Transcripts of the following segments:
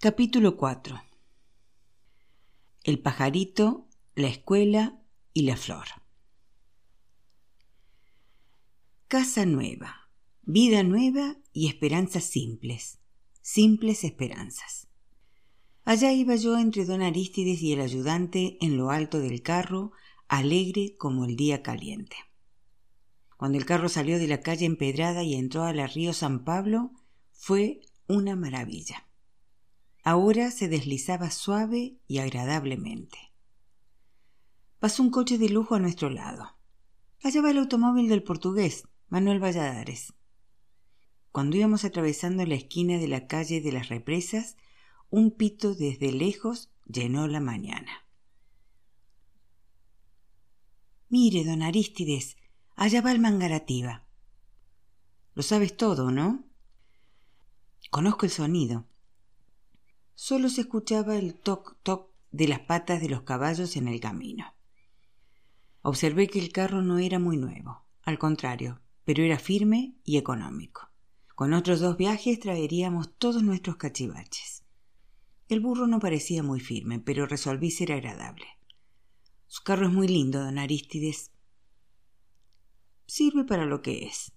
Capítulo 4 El pajarito, la escuela y la flor. Casa nueva, vida nueva y esperanzas simples, simples esperanzas. Allá iba yo entre don Arístides y el ayudante en lo alto del carro, alegre como el día caliente. Cuando el carro salió de la calle empedrada y entró a la río San Pablo, fue una maravilla. Ahora se deslizaba suave y agradablemente. Pasó un coche de lujo a nuestro lado. Allá va el automóvil del portugués, Manuel Valladares. Cuando íbamos atravesando la esquina de la calle de las represas, un pito desde lejos llenó la mañana. Mire, don Arístides, allá va el Mangarativa. Lo sabes todo, ¿no? Conozco el sonido. Solo se escuchaba el toc-toc de las patas de los caballos en el camino. Observé que el carro no era muy nuevo, al contrario, pero era firme y económico. Con otros dos viajes traeríamos todos nuestros cachivaches. El burro no parecía muy firme, pero resolví ser agradable. Su carro es muy lindo, don Arístides. Sirve para lo que es.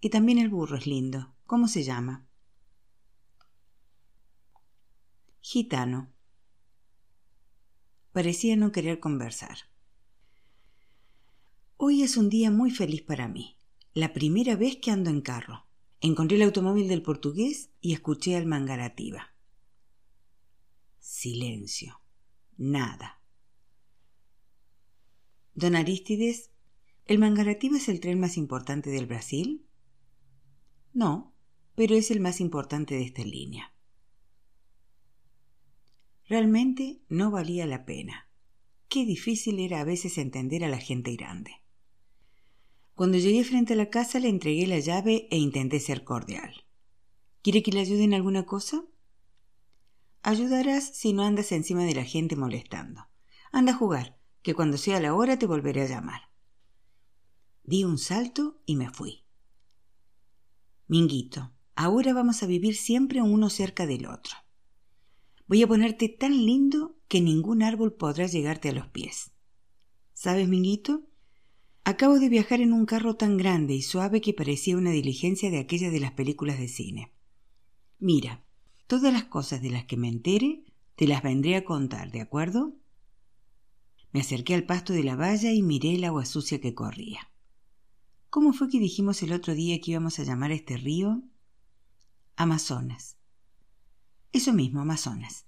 Y también el burro es lindo. ¿Cómo se llama? Gitano. Parecía no querer conversar. Hoy es un día muy feliz para mí. La primera vez que ando en carro. Encontré el automóvil del portugués y escuché al mangarativa. Silencio. Nada. Don Arístides, ¿el mangarativa es el tren más importante del Brasil? No, pero es el más importante de esta línea. Realmente no valía la pena. Qué difícil era a veces entender a la gente grande. Cuando llegué frente a la casa le entregué la llave e intenté ser cordial. ¿Quiere que le ayude en alguna cosa? Ayudarás si no andas encima de la gente molestando. Anda a jugar, que cuando sea la hora te volveré a llamar. Di un salto y me fui. Minguito, ahora vamos a vivir siempre uno cerca del otro. Voy a ponerte tan lindo que ningún árbol podrá llegarte a los pies. ¿Sabes, Minguito? Acabo de viajar en un carro tan grande y suave que parecía una diligencia de aquella de las películas de cine. Mira, todas las cosas de las que me entere te las vendré a contar, ¿de acuerdo? Me acerqué al pasto de la valla y miré el agua sucia que corría. ¿Cómo fue que dijimos el otro día que íbamos a llamar a este río? Amazonas. Eso mismo, Amazonas.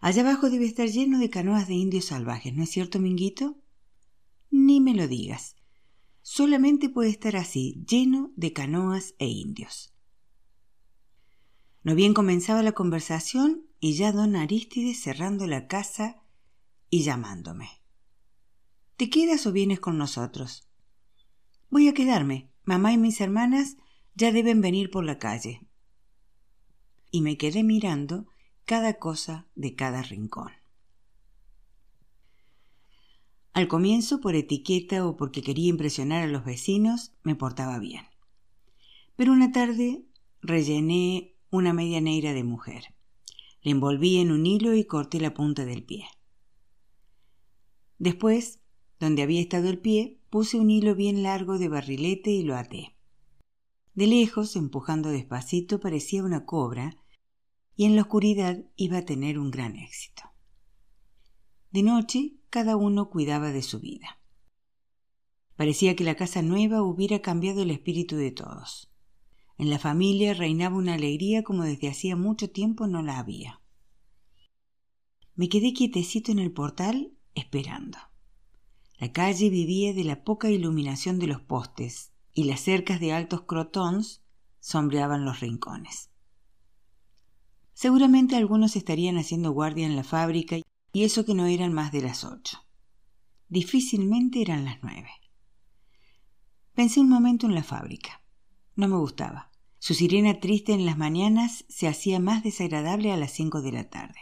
Allá abajo debe estar lleno de canoas de indios salvajes, ¿no es cierto, Minguito? Ni me lo digas. Solamente puede estar así, lleno de canoas e indios. No bien comenzaba la conversación y ya don Aristides cerrando la casa y llamándome. ¿Te quedas o vienes con nosotros? Voy a quedarme. Mamá y mis hermanas ya deben venir por la calle y me quedé mirando cada cosa de cada rincón. Al comienzo, por etiqueta o porque quería impresionar a los vecinos, me portaba bien. Pero una tarde rellené una media negra de mujer. La envolví en un hilo y corté la punta del pie. Después, donde había estado el pie, puse un hilo bien largo de barrilete y lo até. De lejos, empujando despacito, parecía una cobra, y en la oscuridad iba a tener un gran éxito. De noche, cada uno cuidaba de su vida. Parecía que la casa nueva hubiera cambiado el espíritu de todos. En la familia reinaba una alegría como desde hacía mucho tiempo no la había. Me quedé quietecito en el portal esperando. La calle vivía de la poca iluminación de los postes, y las cercas de altos crotons sombreaban los rincones. Seguramente algunos estarían haciendo guardia en la fábrica y eso que no eran más de las ocho. Difícilmente eran las nueve. Pensé un momento en la fábrica. No me gustaba. Su sirena triste en las mañanas se hacía más desagradable a las cinco de la tarde.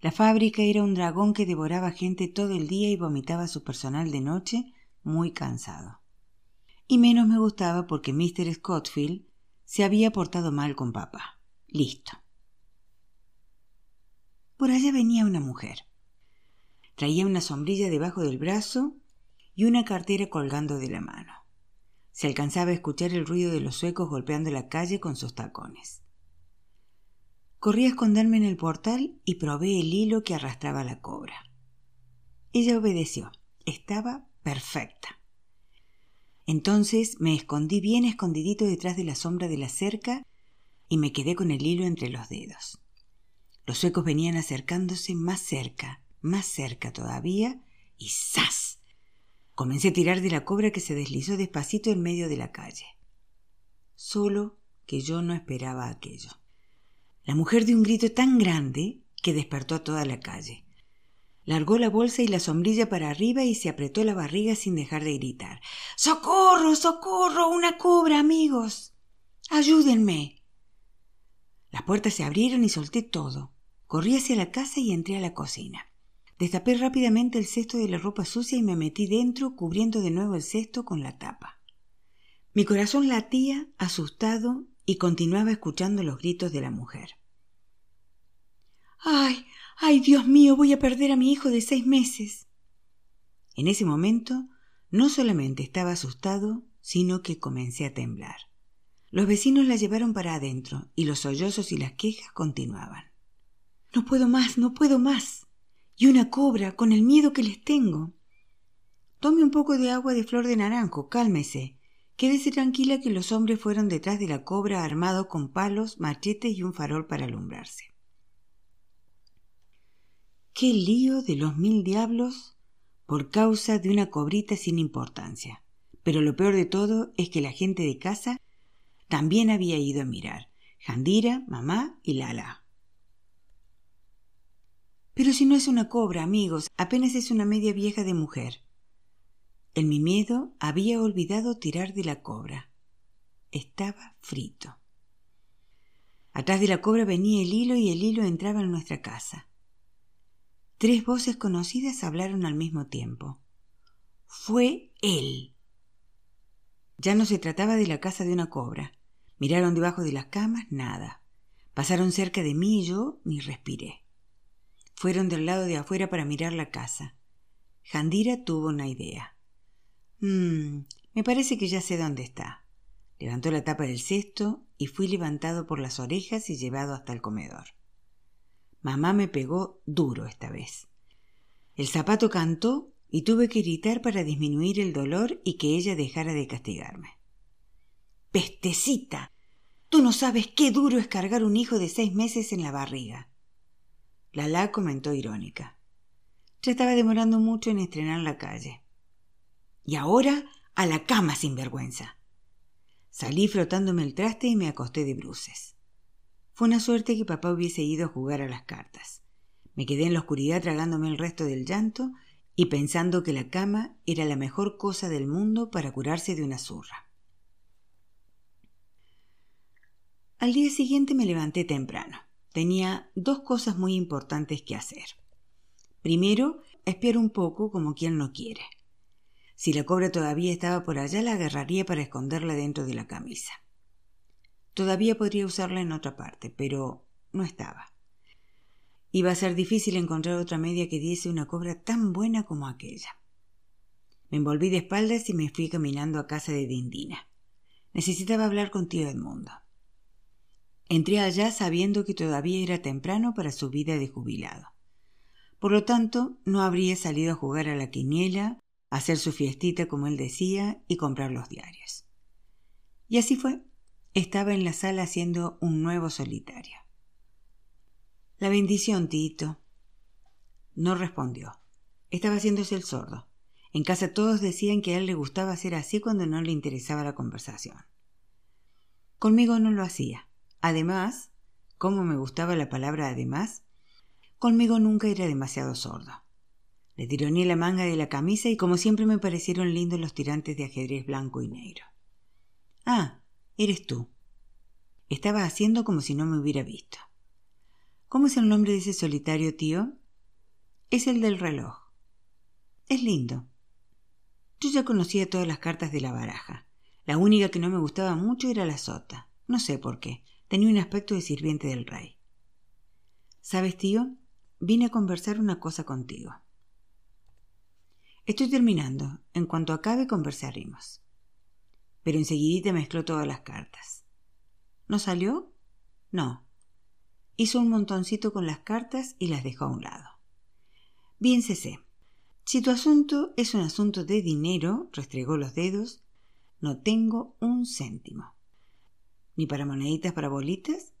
La fábrica era un dragón que devoraba gente todo el día y vomitaba su personal de noche muy cansado y menos me gustaba porque Mr. Scottfield se había portado mal con papá. Listo. por allá venía una mujer. Traía una sombrilla debajo del brazo y una cartera colgando de la mano. Se alcanzaba a escuchar el ruido de los suecos golpeando la calle con sus tacones. Corrí a esconderme en el portal y probé el hilo que arrastraba la cobra. Ella obedeció. Estaba perfecta. Entonces me escondí bien escondidito detrás de la sombra de la cerca y me quedé con el hilo entre los dedos. Los suecos venían acercándose más cerca, más cerca todavía, y ¡zas! Comencé a tirar de la cobra que se deslizó despacito en medio de la calle. Solo que yo no esperaba aquello. La mujer dio un grito tan grande que despertó a toda la calle. Largó la bolsa y la sombrilla para arriba y se apretó la barriga sin dejar de gritar. ¡Socorro! ¡Socorro! ¡Una cobra, amigos! ¡Ayúdenme! Las puertas se abrieron y solté todo. Corrí hacia la casa y entré a la cocina. Destapé rápidamente el cesto de la ropa sucia y me metí dentro, cubriendo de nuevo el cesto con la tapa. Mi corazón latía, asustado, y continuaba escuchando los gritos de la mujer. ¡Ay! ¡Ay, Dios mío! Voy a perder a mi hijo de seis meses. En ese momento no solamente estaba asustado, sino que comencé a temblar. Los vecinos la llevaron para adentro y los sollozos y las quejas continuaban. No puedo más, no puedo más. Y una cobra, con el miedo que les tengo. Tome un poco de agua de flor de naranjo, cálmese. Quédese tranquila que los hombres fueron detrás de la cobra armados con palos, machetes y un farol para alumbrarse. Qué lío de los mil diablos por causa de una cobrita sin importancia. Pero lo peor de todo es que la gente de casa también había ido a mirar. Jandira, mamá y Lala. Pero si no es una cobra, amigos, apenas es una media vieja de mujer. En mi miedo había olvidado tirar de la cobra. Estaba frito. Atrás de la cobra venía el hilo y el hilo entraba en nuestra casa. Tres voces conocidas hablaron al mismo tiempo. Fue él. Ya no se trataba de la casa de una cobra. Miraron debajo de las camas, nada. Pasaron cerca de mí y yo ni respiré. Fueron del lado de afuera para mirar la casa. Jandira tuvo una idea. Mmm, me parece que ya sé dónde está. Levantó la tapa del cesto y fui levantado por las orejas y llevado hasta el comedor. Mamá me pegó duro esta vez. El zapato cantó y tuve que gritar para disminuir el dolor y que ella dejara de castigarme. Pestecita. Tú no sabes qué duro es cargar un hijo de seis meses en la barriga. Lala comentó irónica. Ya estaba demorando mucho en estrenar la calle. Y ahora a la cama sin vergüenza. Salí frotándome el traste y me acosté de bruces. Fue una suerte que papá hubiese ido a jugar a las cartas. Me quedé en la oscuridad tragándome el resto del llanto y pensando que la cama era la mejor cosa del mundo para curarse de una zurra. Al día siguiente me levanté temprano. Tenía dos cosas muy importantes que hacer. Primero, espiar un poco como quien no quiere. Si la cobra todavía estaba por allá, la agarraría para esconderla dentro de la camisa. Todavía podría usarla en otra parte, pero no estaba. Iba a ser difícil encontrar otra media que diese una cobra tan buena como aquella. Me envolví de espaldas y me fui caminando a casa de Dindina. Necesitaba hablar con tío Edmundo. Entré allá sabiendo que todavía era temprano para su vida de jubilado. Por lo tanto, no habría salido a jugar a la quiniela, a hacer su fiestita como él decía y comprar los diarios. Y así fue. Estaba en la sala haciendo un nuevo solitario. La bendición, Tito. No respondió. Estaba haciéndose el sordo. En casa todos decían que a él le gustaba hacer así cuando no le interesaba la conversación. Conmigo no lo hacía. Además, como me gustaba la palabra además, conmigo nunca era demasiado sordo. Le tironeé la manga de la camisa y como siempre me parecieron lindos los tirantes de ajedrez blanco y negro. Ah, Eres tú. Estaba haciendo como si no me hubiera visto. ¿Cómo es el nombre de ese solitario tío? Es el del reloj. Es lindo. Yo ya conocía todas las cartas de la baraja. La única que no me gustaba mucho era la sota. No sé por qué. Tenía un aspecto de sirviente del rey. ¿Sabes, tío? vine a conversar una cosa contigo. Estoy terminando. En cuanto acabe, conversaremos. Pero enseguidita mezcló todas las cartas. ¿No salió? No. Hizo un montoncito con las cartas y las dejó a un lado. Bien, sé. Si tu asunto es un asunto de dinero, restregó los dedos, no tengo un céntimo. ¿Ni para moneditas para bolitas?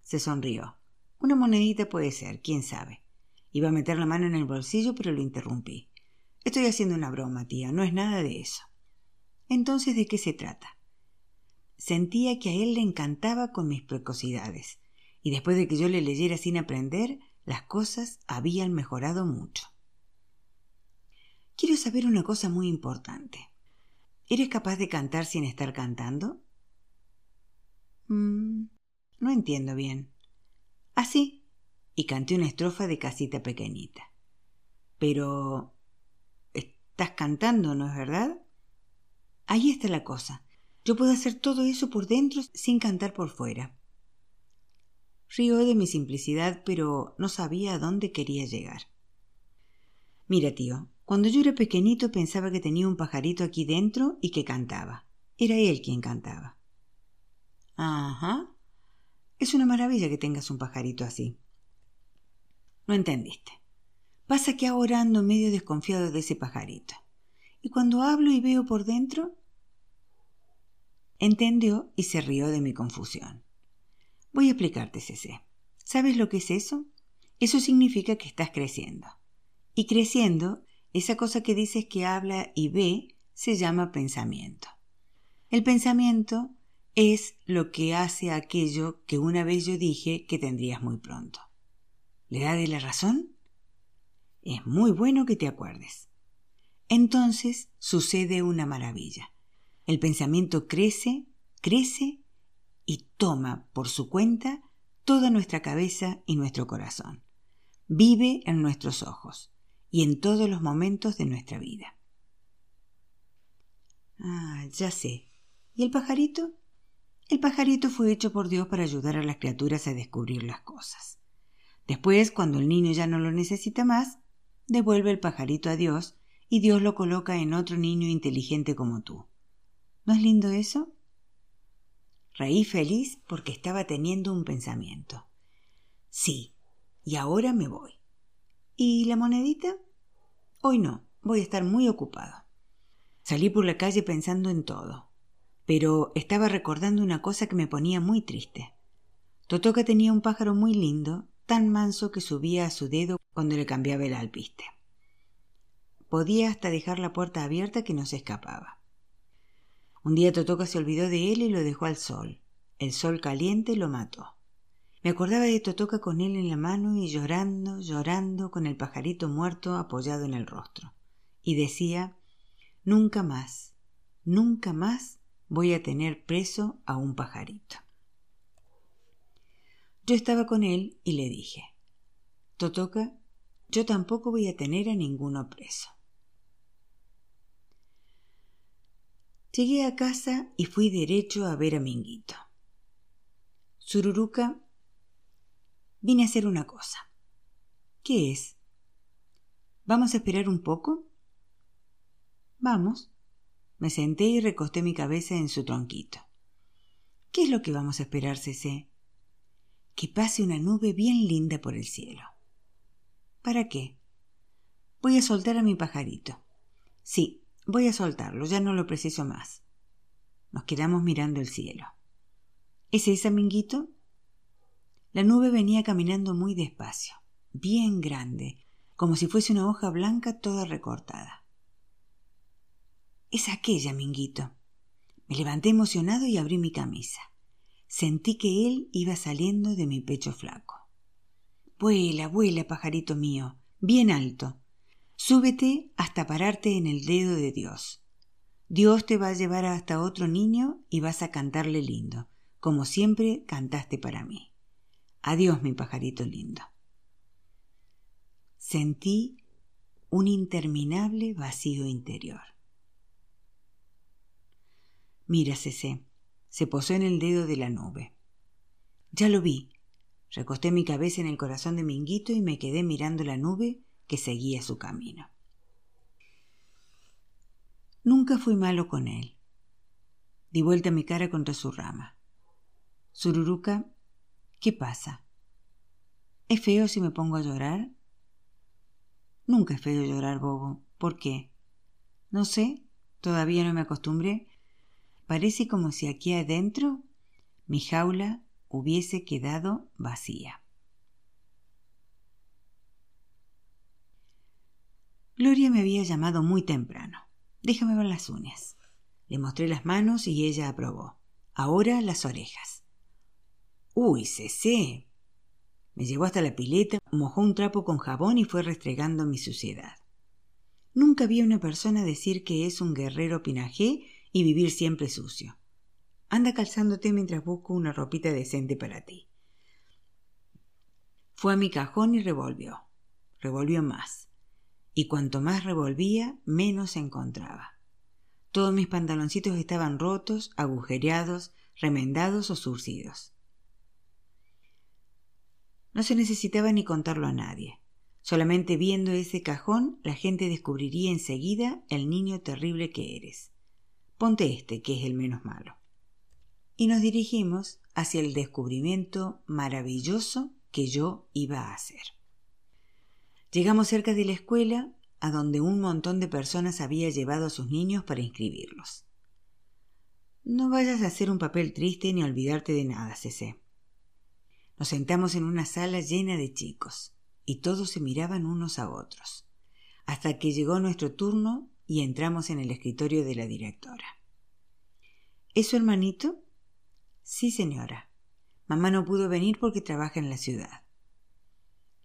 Se sonrió. Una monedita puede ser, quién sabe. Iba a meter la mano en el bolsillo, pero lo interrumpí. Estoy haciendo una broma, tía, no es nada de eso. Entonces, ¿de qué se trata? Sentía que a él le encantaba con mis precocidades, y después de que yo le leyera sin aprender, las cosas habían mejorado mucho. Quiero saber una cosa muy importante. ¿Eres capaz de cantar sin estar cantando? Mm, no entiendo bien. Así. y canté una estrofa de casita pequeñita. Pero... Estás cantando, ¿no es verdad? Ahí está la cosa. Yo puedo hacer todo eso por dentro sin cantar por fuera. Río de mi simplicidad, pero no sabía a dónde quería llegar. Mira, tío, cuando yo era pequeñito pensaba que tenía un pajarito aquí dentro y que cantaba. Era él quien cantaba. Ajá. Es una maravilla que tengas un pajarito así. No entendiste. Pasa que ahora ando medio desconfiado de ese pajarito. Y cuando hablo y veo por dentro... Entendió y se rió de mi confusión. Voy a explicarte, Cece. ¿Sabes lo que es eso? Eso significa que estás creciendo. Y creciendo, esa cosa que dices que habla y ve se llama pensamiento. El pensamiento es lo que hace aquello que una vez yo dije que tendrías muy pronto. ¿Le da de la razón? Es muy bueno que te acuerdes. Entonces sucede una maravilla. El pensamiento crece, crece y toma por su cuenta toda nuestra cabeza y nuestro corazón. Vive en nuestros ojos y en todos los momentos de nuestra vida. Ah, ya sé. ¿Y el pajarito? El pajarito fue hecho por Dios para ayudar a las criaturas a descubrir las cosas. Después, cuando el niño ya no lo necesita más, devuelve el pajarito a Dios y Dios lo coloca en otro niño inteligente como tú. ¿No es lindo eso? Reí feliz porque estaba teniendo un pensamiento. Sí, y ahora me voy. ¿Y la monedita? Hoy no, voy a estar muy ocupado. Salí por la calle pensando en todo pero estaba recordando una cosa que me ponía muy triste. Totoca tenía un pájaro muy lindo, tan manso que subía a su dedo cuando le cambiaba el alpiste. Podía hasta dejar la puerta abierta que no se escapaba. Un día Totoca se olvidó de él y lo dejó al sol. El sol caliente lo mató. Me acordaba de Totoca con él en la mano y llorando, llorando, con el pajarito muerto apoyado en el rostro. Y decía, nunca más, nunca más voy a tener preso a un pajarito. Yo estaba con él y le dije, Totoca, yo tampoco voy a tener a ninguno preso. Llegué a casa y fui derecho a ver a Minguito. Sururuca, vine a hacer una cosa. ¿Qué es? ¿Vamos a esperar un poco? Vamos. Me senté y recosté mi cabeza en su tronquito. ¿Qué es lo que vamos a esperar, Cece? Que pase una nube bien linda por el cielo. ¿Para qué? Voy a soltar a mi pajarito. Sí, voy a soltarlo, ya no lo preciso más. Nos quedamos mirando el cielo. ¿Es esa, Minguito? La nube venía caminando muy despacio, bien grande, como si fuese una hoja blanca toda recortada. Es aquella, Minguito. Me levanté emocionado y abrí mi camisa. Sentí que él iba saliendo de mi pecho flaco. Vuela, vuela, pajarito mío, bien alto. Súbete hasta pararte en el dedo de Dios. Dios te va a llevar hasta otro niño y vas a cantarle lindo, como siempre cantaste para mí. Adiós, mi pajarito lindo. Sentí un interminable vacío interior. Mira, se posó en el dedo de la nube. Ya lo vi. Recosté mi cabeza en el corazón de Minguito y me quedé mirando la nube que seguía su camino. Nunca fui malo con él. Di vuelta mi cara contra su rama. Sururuca, ¿qué pasa? ¿Es feo si me pongo a llorar? Nunca es feo llorar, bobo. ¿Por qué? No sé, todavía no me acostumbré. Parece como si aquí adentro mi jaula hubiese quedado vacía. Gloria me había llamado muy temprano. Déjame ver las uñas. Le mostré las manos y ella aprobó. Ahora las orejas. Uy, cesé. Me llevó hasta la pileta, mojó un trapo con jabón y fue restregando mi suciedad. Nunca vi a una persona decir que es un guerrero pinajé y vivir siempre sucio. Anda calzándote mientras busco una ropita decente para ti. Fue a mi cajón y revolvió. Revolvió más. Y cuanto más revolvía, menos encontraba. Todos mis pantaloncitos estaban rotos, agujereados, remendados o surcidos. No se necesitaba ni contarlo a nadie. Solamente viendo ese cajón la gente descubriría enseguida el niño terrible que eres. Ponte este, que es el menos malo y nos dirigimos hacia el descubrimiento maravilloso que yo iba a hacer. Llegamos cerca de la escuela, a donde un montón de personas había llevado a sus niños para inscribirlos. No vayas a hacer un papel triste ni olvidarte de nada, Cece. Nos sentamos en una sala llena de chicos, y todos se miraban unos a otros, hasta que llegó nuestro turno y entramos en el escritorio de la directora. ¿Es su hermanito? Sí, señora. Mamá no pudo venir porque trabaja en la ciudad.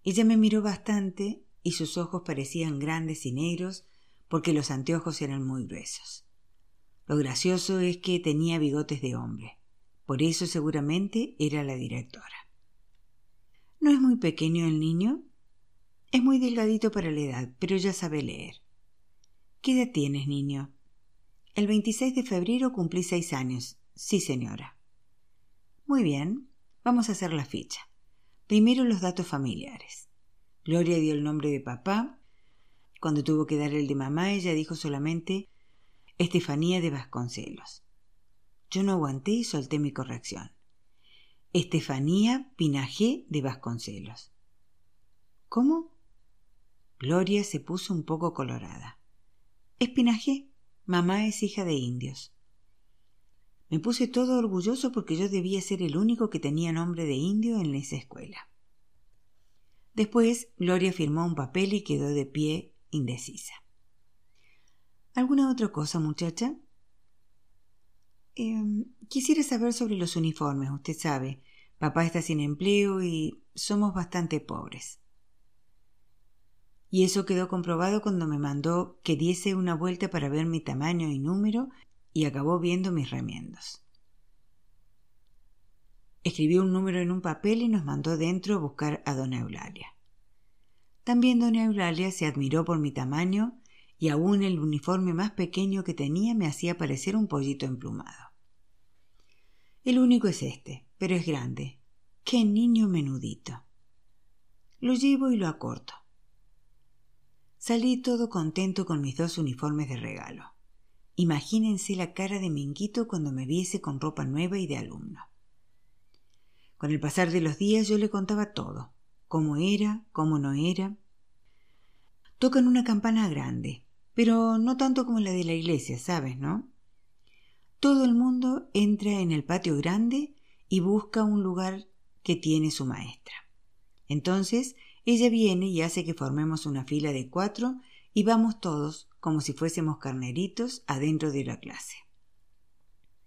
Ella me miró bastante y sus ojos parecían grandes y negros porque los anteojos eran muy gruesos. Lo gracioso es que tenía bigotes de hombre. Por eso seguramente era la directora. ¿No es muy pequeño el niño? Es muy delgadito para la edad, pero ya sabe leer. ¿Qué edad tienes, niño? El 26 de febrero cumplí seis años. Sí, señora. Muy bien, vamos a hacer la ficha. Primero los datos familiares. Gloria dio el nombre de papá. Cuando tuvo que dar el de mamá, ella dijo solamente Estefanía de Vasconcelos. Yo no aguanté y solté mi corrección. Estefanía Pinajé de Vasconcelos. ¿Cómo? Gloria se puso un poco colorada. Es Pinajé. Mamá es hija de indios. Me puse todo orgulloso porque yo debía ser el único que tenía nombre de indio en esa escuela. Después Gloria firmó un papel y quedó de pie indecisa. ¿Alguna otra cosa, muchacha? Em, quisiera saber sobre los uniformes, usted sabe. Papá está sin empleo y somos bastante pobres. Y eso quedó comprobado cuando me mandó que diese una vuelta para ver mi tamaño y número y acabó viendo mis remiendos. Escribió un número en un papel y nos mandó dentro a buscar a doña Eulalia. También doña Eulalia se admiró por mi tamaño y aún el uniforme más pequeño que tenía me hacía parecer un pollito emplumado. El único es este, pero es grande. ¡Qué niño menudito! Lo llevo y lo acorto. Salí todo contento con mis dos uniformes de regalo. Imagínense la cara de Minguito cuando me viese con ropa nueva y de alumno. Con el pasar de los días yo le contaba todo, cómo era, cómo no era. Tocan una campana grande, pero no tanto como la de la iglesia, ¿sabes, no? Todo el mundo entra en el patio grande y busca un lugar que tiene su maestra. Entonces ella viene y hace que formemos una fila de cuatro y vamos todos, como si fuésemos carneritos, adentro de la clase.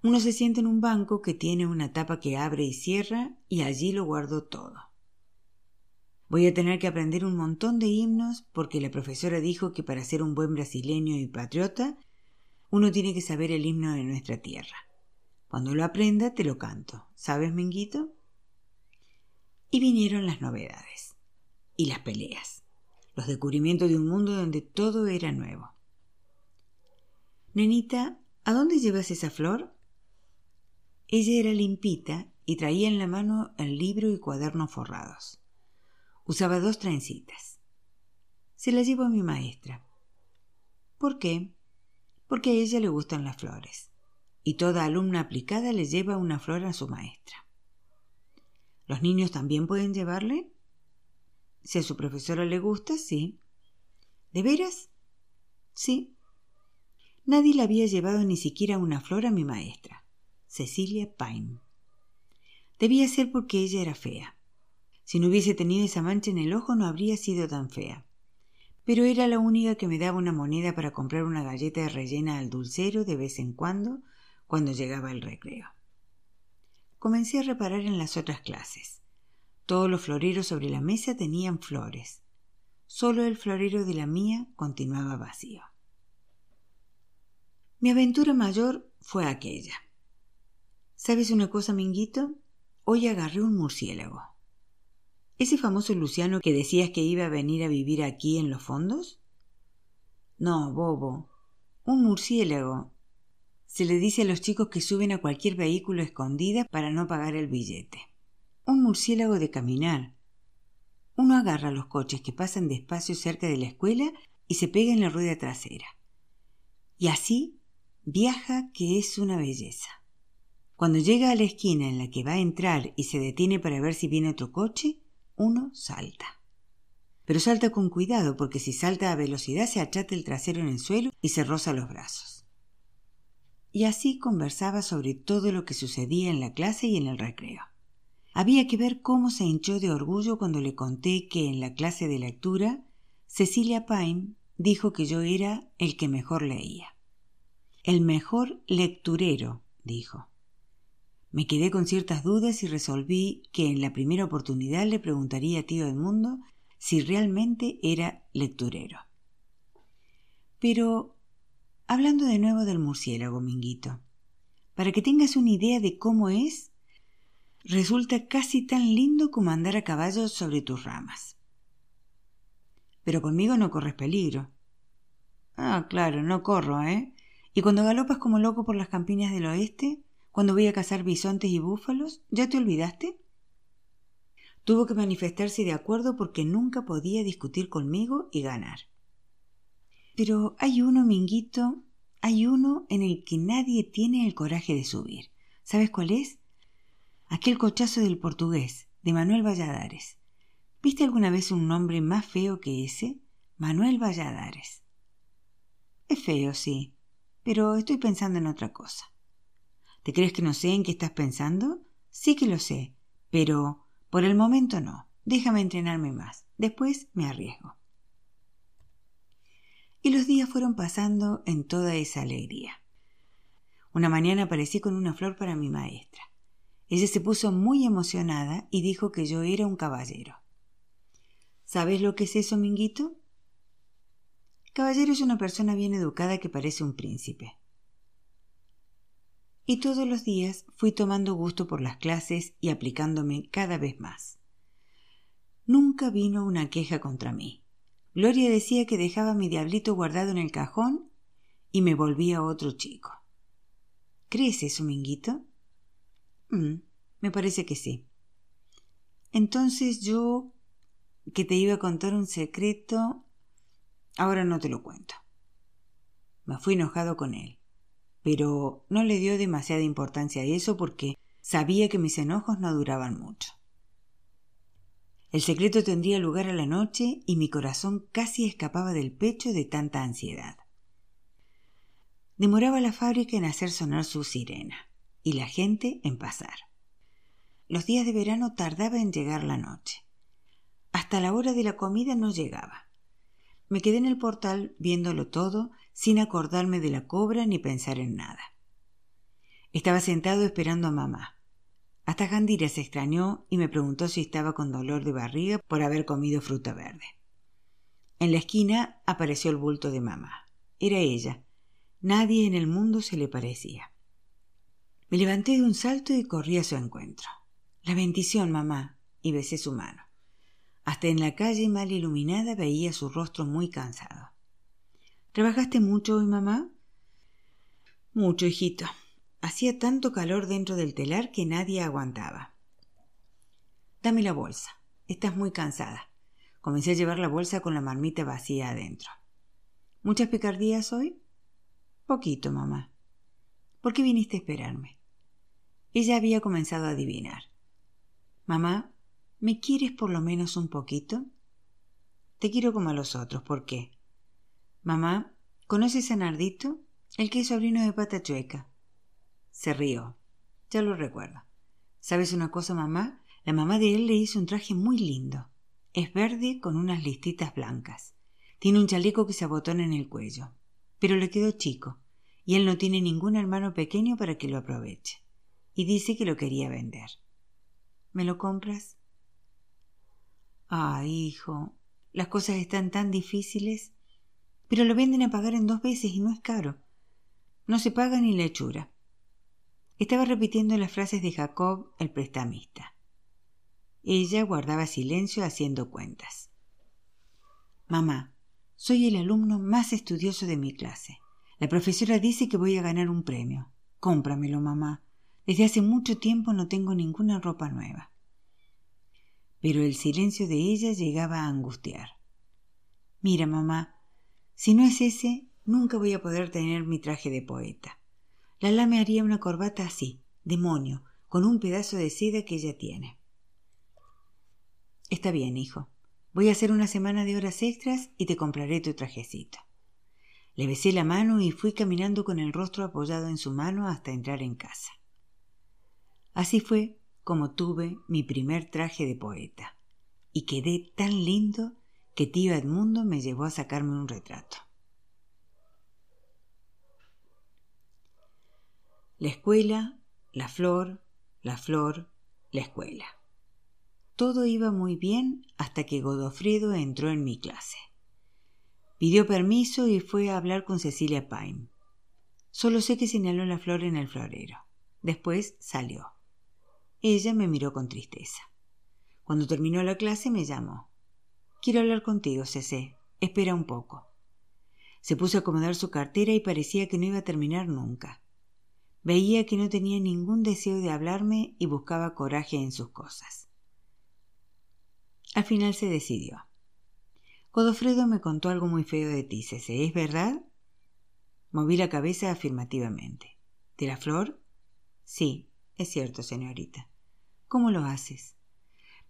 Uno se sienta en un banco que tiene una tapa que abre y cierra y allí lo guardo todo. Voy a tener que aprender un montón de himnos porque la profesora dijo que para ser un buen brasileño y patriota uno tiene que saber el himno de nuestra tierra. Cuando lo aprenda te lo canto. ¿Sabes, Minguito? Y vinieron las novedades y las peleas los descubrimientos de un mundo donde todo era nuevo. Nenita, ¿a dónde llevas esa flor? Ella era limpita y traía en la mano el libro y cuadernos forrados. Usaba dos trencitas. Se la llevo a mi maestra. ¿Por qué? Porque a ella le gustan las flores. Y toda alumna aplicada le lleva una flor a su maestra. ¿Los niños también pueden llevarle? Si a su profesora le gusta, sí. ¿De veras? Sí. Nadie le había llevado ni siquiera una flor a mi maestra, Cecilia Pine. Debía ser porque ella era fea. Si no hubiese tenido esa mancha en el ojo no habría sido tan fea. Pero era la única que me daba una moneda para comprar una galleta rellena al dulcero de vez en cuando, cuando llegaba el recreo. Comencé a reparar en las otras clases. Todos los floreros sobre la mesa tenían flores. Solo el florero de la mía continuaba vacío. Mi aventura mayor fue aquella. ¿Sabes una cosa, Minguito? Hoy agarré un murciélago. ¿Ese famoso Luciano que decías que iba a venir a vivir aquí en los fondos? No, bobo. Un murciélago. Se le dice a los chicos que suben a cualquier vehículo escondida para no pagar el billete. Un murciélago de caminar. Uno agarra los coches que pasan despacio cerca de la escuela y se pega en la rueda trasera. Y así viaja que es una belleza. Cuando llega a la esquina en la que va a entrar y se detiene para ver si viene otro coche, uno salta. Pero salta con cuidado porque si salta a velocidad se achata el trasero en el suelo y se roza los brazos. Y así conversaba sobre todo lo que sucedía en la clase y en el recreo. Había que ver cómo se hinchó de orgullo cuando le conté que en la clase de lectura Cecilia Pine dijo que yo era el que mejor leía. El mejor lecturero, dijo. Me quedé con ciertas dudas y resolví que en la primera oportunidad le preguntaría a tío Edmundo si realmente era lecturero. Pero, hablando de nuevo del murciélago, Minguito, para que tengas una idea de cómo es, resulta casi tan lindo como andar a caballo sobre tus ramas. Pero conmigo no corres peligro. Ah, claro, no corro, ¿eh? Y cuando galopas como loco por las campiñas del oeste, cuando voy a cazar bisontes y búfalos, ¿ya te olvidaste? Tuvo que manifestarse de acuerdo porque nunca podía discutir conmigo y ganar. Pero hay uno, Minguito, hay uno en el que nadie tiene el coraje de subir. ¿Sabes cuál es? Aquel cochazo del portugués, de Manuel Valladares. ¿Viste alguna vez un nombre más feo que ese? Manuel Valladares. Es feo, sí, pero estoy pensando en otra cosa. ¿Te crees que no sé en qué estás pensando? Sí que lo sé, pero por el momento no. Déjame entrenarme más. Después me arriesgo. Y los días fueron pasando en toda esa alegría. Una mañana aparecí con una flor para mi maestra. Ella se puso muy emocionada y dijo que yo era un caballero. ¿Sabes lo que es eso, Minguito? Caballero es una persona bien educada que parece un príncipe. Y todos los días fui tomando gusto por las clases y aplicándome cada vez más. Nunca vino una queja contra mí. Gloria decía que dejaba mi diablito guardado en el cajón y me volvía otro chico. ¿Crees eso, Minguito? Mm, me parece que sí. Entonces yo, que te iba a contar un secreto, Ahora no te lo cuento. Me fui enojado con él, pero no le dio demasiada importancia a eso porque sabía que mis enojos no duraban mucho. El secreto tendría lugar a la noche y mi corazón casi escapaba del pecho de tanta ansiedad. Demoraba la fábrica en hacer sonar su sirena y la gente en pasar. Los días de verano tardaba en llegar la noche. Hasta la hora de la comida no llegaba. Me quedé en el portal viéndolo todo, sin acordarme de la cobra ni pensar en nada. Estaba sentado esperando a mamá. Hasta Jandira se extrañó y me preguntó si estaba con dolor de barriga por haber comido fruta verde. En la esquina apareció el bulto de mamá. Era ella. Nadie en el mundo se le parecía. Me levanté de un salto y corrí a su encuentro. La bendición, mamá, y besé su mano. Hasta en la calle mal iluminada veía su rostro muy cansado. ¿Trabajaste mucho hoy, mamá? Mucho, hijito. hacía tanto calor dentro del telar que nadie aguantaba. Dame la bolsa. Estás muy cansada. Comencé a llevar la bolsa con la marmita vacía adentro. ¿Muchas picardías hoy? Poquito, mamá. ¿Por qué viniste a esperarme? Ella había comenzado a adivinar. Mamá, ¿me quieres por lo menos un poquito? Te quiero como a los otros. ¿Por qué? Mamá, ¿conoces a Nardito? El que es sobrino de Pata Chueca. Se rió. Ya lo recuerdo. ¿Sabes una cosa, mamá? La mamá de él le hizo un traje muy lindo. Es verde con unas listitas blancas. Tiene un chaleco que se abotona en el cuello. Pero le quedó chico, y él no tiene ningún hermano pequeño para que lo aproveche. Y dice que lo quería vender. ¿Me lo compras? Ah, hijo, las cosas están tan difíciles. Pero lo venden a pagar en dos veces y no es caro. No se paga ni la hechura. Estaba repitiendo las frases de Jacob, el prestamista. Ella guardaba silencio haciendo cuentas. Mamá, soy el alumno más estudioso de mi clase. La profesora dice que voy a ganar un premio. Cómpramelo, mamá. Desde hace mucho tiempo no tengo ninguna ropa nueva. Pero el silencio de ella llegaba a angustiar. Mira, mamá, si no es ese, nunca voy a poder tener mi traje de poeta. Lala me haría una corbata así, demonio, con un pedazo de seda que ella tiene. Está bien, hijo. Voy a hacer una semana de horas extras y te compraré tu trajecito. Le besé la mano y fui caminando con el rostro apoyado en su mano hasta entrar en casa. Así fue como tuve mi primer traje de poeta, y quedé tan lindo que tío Edmundo me llevó a sacarme un retrato. La escuela, la flor, la flor, la escuela. Todo iba muy bien hasta que Godofredo entró en mi clase. Pidió permiso y fue a hablar con Cecilia Paim. Solo sé que señaló la flor en el florero. Después salió. Ella me miró con tristeza. Cuando terminó la clase me llamó. Quiero hablar contigo, Cece. Espera un poco. Se puso a acomodar su cartera y parecía que no iba a terminar nunca. Veía que no tenía ningún deseo de hablarme y buscaba coraje en sus cosas. Al final se decidió. Godofredo me contó algo muy feo de ti, Cece, ¿es verdad? Moví la cabeza afirmativamente. ¿De la flor? Sí, es cierto, señorita. ¿Cómo lo haces?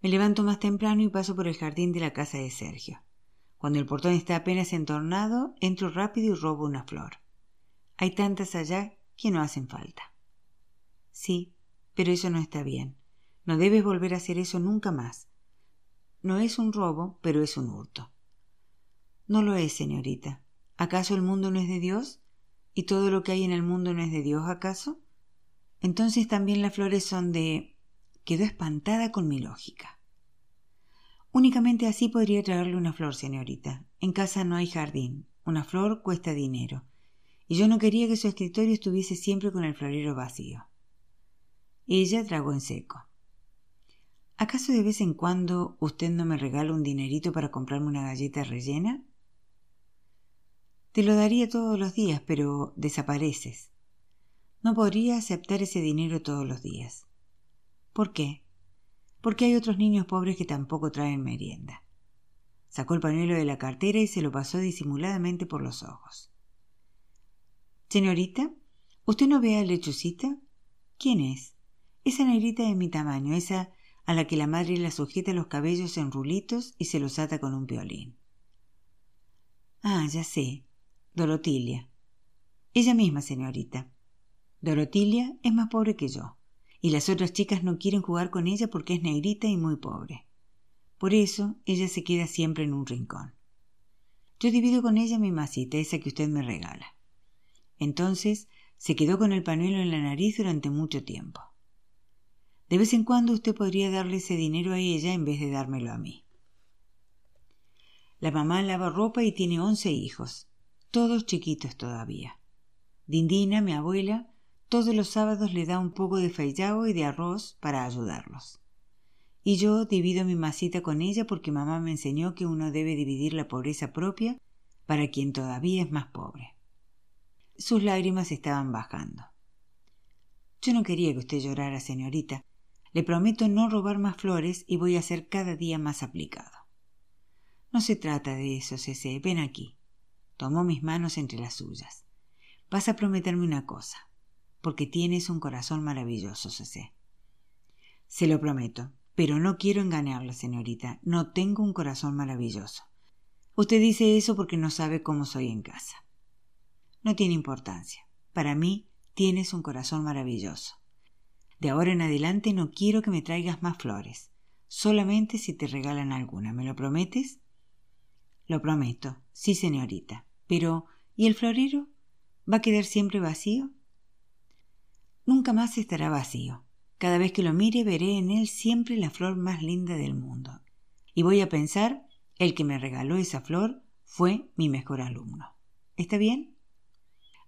Me levanto más temprano y paso por el jardín de la casa de Sergio. Cuando el portón está apenas entornado, entro rápido y robo una flor. Hay tantas allá que no hacen falta. Sí, pero eso no está bien. No debes volver a hacer eso nunca más. No es un robo, pero es un hurto. No lo es, señorita. ¿Acaso el mundo no es de Dios? ¿Y todo lo que hay en el mundo no es de Dios, acaso? Entonces también las flores son de... Quedó espantada con mi lógica. Únicamente así podría traerle una flor, señorita. En casa no hay jardín. Una flor cuesta dinero. Y yo no quería que su escritorio estuviese siempre con el florero vacío. Ella tragó en seco. ¿Acaso de vez en cuando usted no me regala un dinerito para comprarme una galleta rellena? Te lo daría todos los días, pero desapareces. No podría aceptar ese dinero todos los días. ¿Por qué? Porque hay otros niños pobres que tampoco traen merienda. Sacó el pañuelo de la cartera y se lo pasó disimuladamente por los ojos. Señorita, ¿usted no ve a Lechucita? ¿Quién es? Esa negrita de mi tamaño, esa a la que la madre la sujeta los cabellos en rulitos y se los ata con un piolín. Ah, ya sé. Dorotilia. Ella misma, señorita. Dorotilia es más pobre que yo, y las otras chicas no quieren jugar con ella porque es negrita y muy pobre. Por eso ella se queda siempre en un rincón. Yo divido con ella mi masita, esa que usted me regala. Entonces se quedó con el pañuelo en la nariz durante mucho tiempo. De vez en cuando usted podría darle ese dinero a ella en vez de dármelo a mí. La mamá lava ropa y tiene once hijos, todos chiquitos todavía. Dindina, mi abuela, todos los sábados le da un poco de fallao y de arroz para ayudarlos. Y yo divido mi masita con ella porque mamá me enseñó que uno debe dividir la pobreza propia para quien todavía es más pobre. Sus lágrimas estaban bajando. Yo no quería que usted llorara, señorita. Le prometo no robar más flores y voy a ser cada día más aplicado. No se trata de eso, Cece. Ven aquí. Tomó mis manos entre las suyas. Vas a prometerme una cosa, porque tienes un corazón maravilloso, Cece. Se lo prometo, pero no quiero engañarla, señorita. No tengo un corazón maravilloso. Usted dice eso porque no sabe cómo soy en casa. No tiene importancia. Para mí tienes un corazón maravilloso. De ahora en adelante no quiero que me traigas más flores, solamente si te regalan alguna. ¿Me lo prometes? Lo prometo, sí, señorita. Pero, ¿y el florero? ¿Va a quedar siempre vacío? Nunca más estará vacío. Cada vez que lo mire veré en él siempre la flor más linda del mundo. Y voy a pensar, el que me regaló esa flor fue mi mejor alumno. ¿Está bien?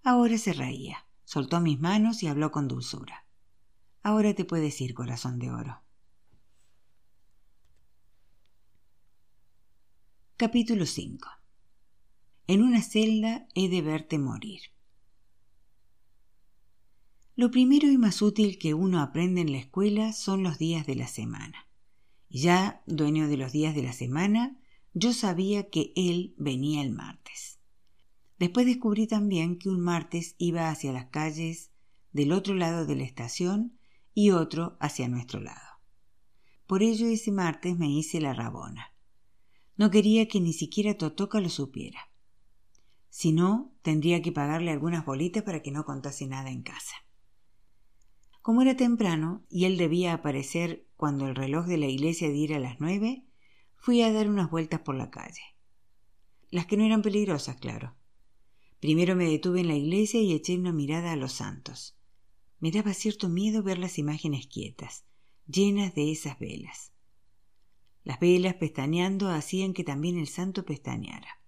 Ahora se reía, soltó mis manos y habló con dulzura. Ahora te puedes ir, corazón de oro. Capítulo 5 En una celda he de verte morir. Lo primero y más útil que uno aprende en la escuela son los días de la semana. Ya, dueño de los días de la semana, yo sabía que él venía el martes. Después descubrí también que un martes iba hacia las calles del otro lado de la estación y otro hacia nuestro lado. Por ello ese martes me hice la rabona. No quería que ni siquiera Totoca lo supiera. Si no, tendría que pagarle algunas bolitas para que no contase nada en casa. Como era temprano y él debía aparecer cuando el reloj de la iglesia diera las nueve, fui a dar unas vueltas por la calle. Las que no eran peligrosas, claro. Primero me detuve en la iglesia y eché una mirada a los santos. Me daba cierto miedo ver las imágenes quietas, llenas de esas velas. Las velas pestañeando hacían que también el santo pestañeara.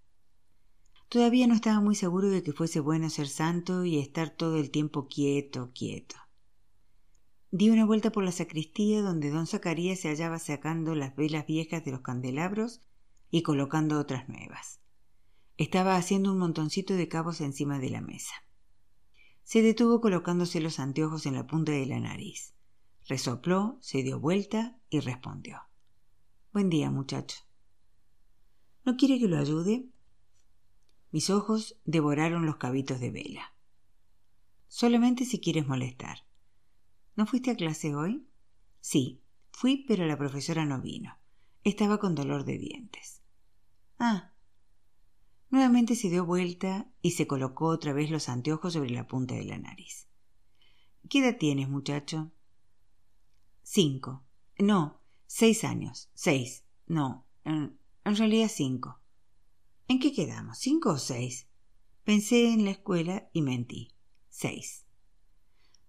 Todavía no estaba muy seguro de que fuese bueno ser santo y estar todo el tiempo quieto, quieto. Di una vuelta por la sacristía donde don Zacarías se hallaba sacando las velas viejas de los candelabros y colocando otras nuevas. Estaba haciendo un montoncito de cabos encima de la mesa. Se detuvo colocándose los anteojos en la punta de la nariz. Resopló, se dio vuelta y respondió. Buen día, muchacho. ¿No quiere que lo ayude? Mis ojos devoraron los cabitos de vela. Solamente si quieres molestar. ¿No fuiste a clase hoy? Sí, fui, pero la profesora no vino. Estaba con dolor de dientes. Ah, Nuevamente se dio vuelta y se colocó otra vez los anteojos sobre la punta de la nariz. ¿Qué edad tienes, muchacho? Cinco. No, seis años. Seis. No, en, realidad cinco. ¿En qué quedamos? ¿Cinco o seis? Pensé en la escuela y mentí. Seis.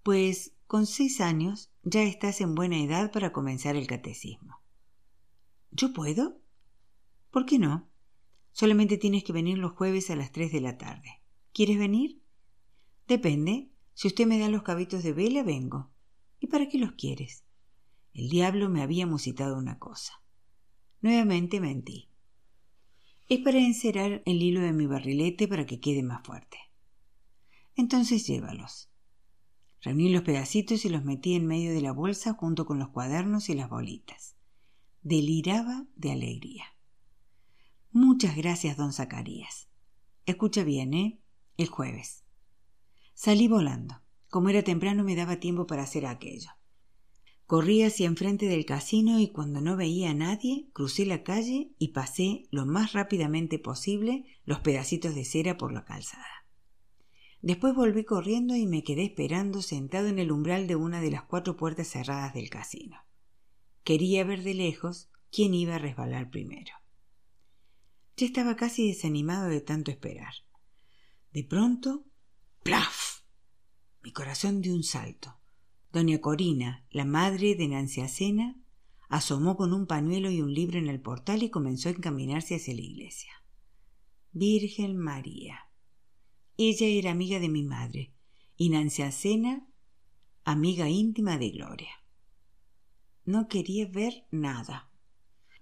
Pues con seis años ya estás en buena edad para comenzar el catecismo. ¿Yo puedo? ¿Por qué no? Solamente tienes que venir los jueves a las tres de la tarde. ¿Quieres venir? Depende. Si usted me da los cabitos de vela, vengo. ¿Y para qué los quieres? El diablo me había musitado una cosa. Nuevamente mentí. Es para encerar el hilo de mi barrilete para que quede más fuerte. Entonces llévalos. Reuní los pedacitos y los metí en medio de la bolsa junto con los cuadernos y las bolitas. Deliraba de alegría. Muchas gracias, don Zacarías. Escucha bien, ¿eh? El jueves. Salí volando. Como era temprano me daba tiempo para hacer aquello. Corrí hacia enfrente del casino y cuando no veía a nadie, crucé la calle y pasé lo más rápidamente posible los pedacitos de cera por la calzada. Después volví corriendo y me quedé esperando sentado en el umbral de una de las cuatro puertas cerradas del casino. Quería ver de lejos quién iba a resbalar primero. Ya estaba casi desanimado de tanto esperar. De pronto, ¡plaf! Mi corazón dio un salto. Doña Corina, la madre de Nancy Acena, asomó con un pañuelo y un libro en el portal y comenzó a encaminarse hacia la iglesia. Virgen María. Ella era amiga de mi madre y Nancy Acena, amiga íntima de Gloria. No quería ver nada.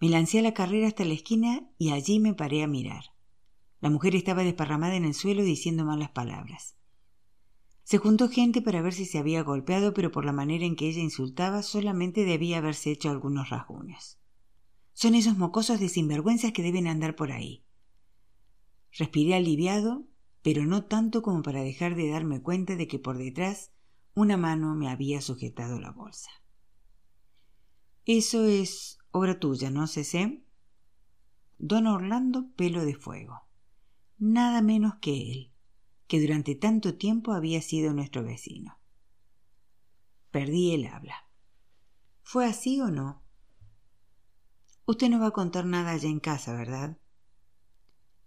Me lancé a la carrera hasta la esquina y allí me paré a mirar. La mujer estaba desparramada en el suelo diciendo malas palabras. Se juntó gente para ver si se había golpeado, pero por la manera en que ella insultaba solamente debía haberse hecho algunos rasguños. Son esos mocosos de sinvergüenzas que deben andar por ahí. Respiré aliviado, pero no tanto como para dejar de darme cuenta de que por detrás una mano me había sujetado la bolsa. Eso es obra tuya, ¿no, Cecé? Don Orlando Pelo de Fuego. Nada menos que él que durante tanto tiempo había sido nuestro vecino. Perdí el habla. ¿Fue así o no? Usted no va a contar nada allá en casa, ¿verdad?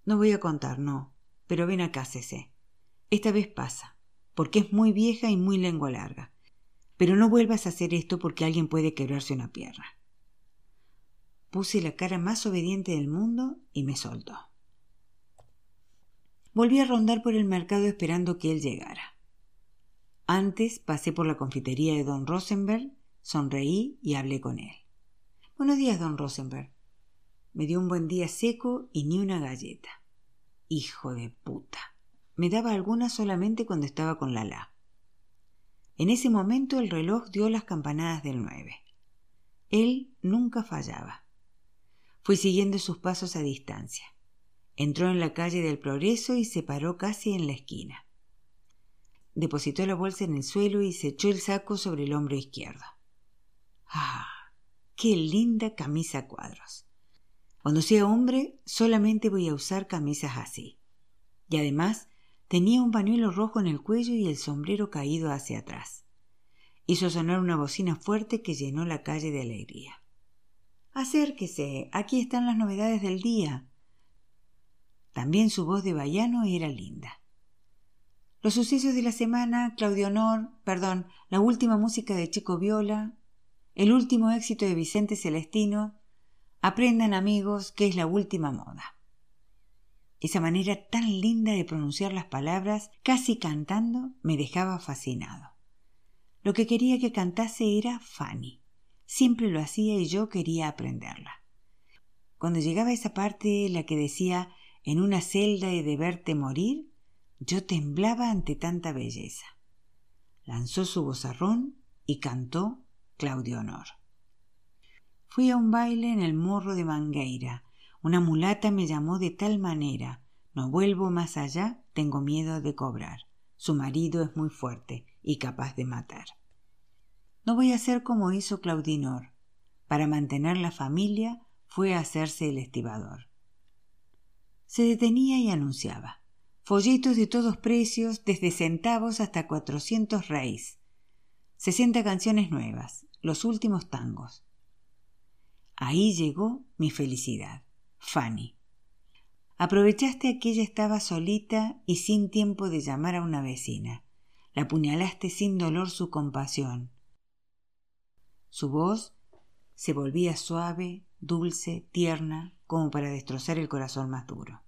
No voy a contar, no. Pero ven acá, Cece. Esta vez pasa, porque es muy vieja y muy lengua larga. Pero no vuelvas a hacer esto porque alguien puede quebrarse una pierna. Puse la cara más obediente del mundo y me soltó. Volví a rondar por el mercado esperando que él llegara. Antes pasé por la confitería de don Rosenberg, sonreí y hablé con él. Buenos días, don Rosenberg. Me dio un buen día seco y ni una galleta. Hijo de puta. Me daba alguna solamente cuando estaba con Lala. En ese momento el reloj dio las campanadas del nueve. Él nunca fallaba. Fui siguiendo sus pasos a distancia. Entró en la calle del Progreso y se paró casi en la esquina. Depositó la bolsa en el suelo y se echó el saco sobre el hombro izquierdo. ¡Ah! ¡Qué linda camisa cuadros! Cuando sea hombre, solamente voy a usar camisas así. Y además, tenía un pañuelo rojo en el cuello y el sombrero caído hacia atrás. Hizo sonar una bocina fuerte que llenó la calle de alegría. Acérquese, aquí están las novedades del día, también su voz de vallano era linda. Los sucesos de la semana, Claudio Honor, perdón, la última música de Chico Viola, el último éxito de Vicente Celestino, aprendan amigos que es la última moda. Esa manera tan linda de pronunciar las palabras, casi cantando, me dejaba fascinado. Lo que quería que cantase era Fanny. Siempre lo hacía y yo quería aprenderla. Cuando llegaba esa parte, la que decía en una celda y de verte morir, yo temblaba ante tanta belleza. Lanzó su vozarrón y cantó Claudio Honor. Fui a un baile en el morro de Mangueira. Una mulata me llamó de tal manera no vuelvo más allá, tengo miedo de cobrar. Su marido es muy fuerte y capaz de matar. No voy a ser como hizo Claudinor. Para mantener la familia fue a hacerse el estibador se detenía y anunciaba. Folletos de todos precios, desde centavos hasta cuatrocientos reis. Sesenta canciones nuevas, los últimos tangos. Ahí llegó mi felicidad. Fanny. Aprovechaste que ella estaba solita y sin tiempo de llamar a una vecina. La apuñalaste sin dolor su compasión. Su voz se volvía suave, dulce, tierna, como para destrozar el corazón más duro.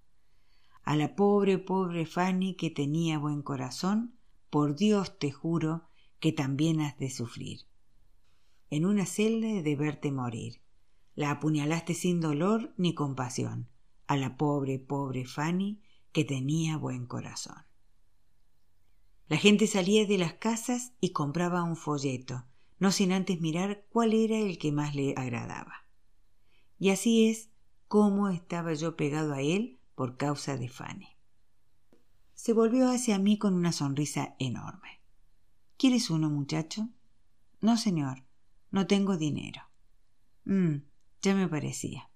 A la pobre, pobre Fanny que tenía buen corazón, por Dios te juro que también has de sufrir. En una celda de verte morir. La apuñalaste sin dolor ni compasión, a la pobre, pobre Fanny que tenía buen corazón. La gente salía de las casas y compraba un folleto, no sin antes mirar cuál era el que más le agradaba. Y así es cómo estaba yo pegado a él por causa de Fanny. Se volvió hacia mí con una sonrisa enorme. ¿Quieres uno, muchacho? No, señor, no tengo dinero. Mm, ya me parecía.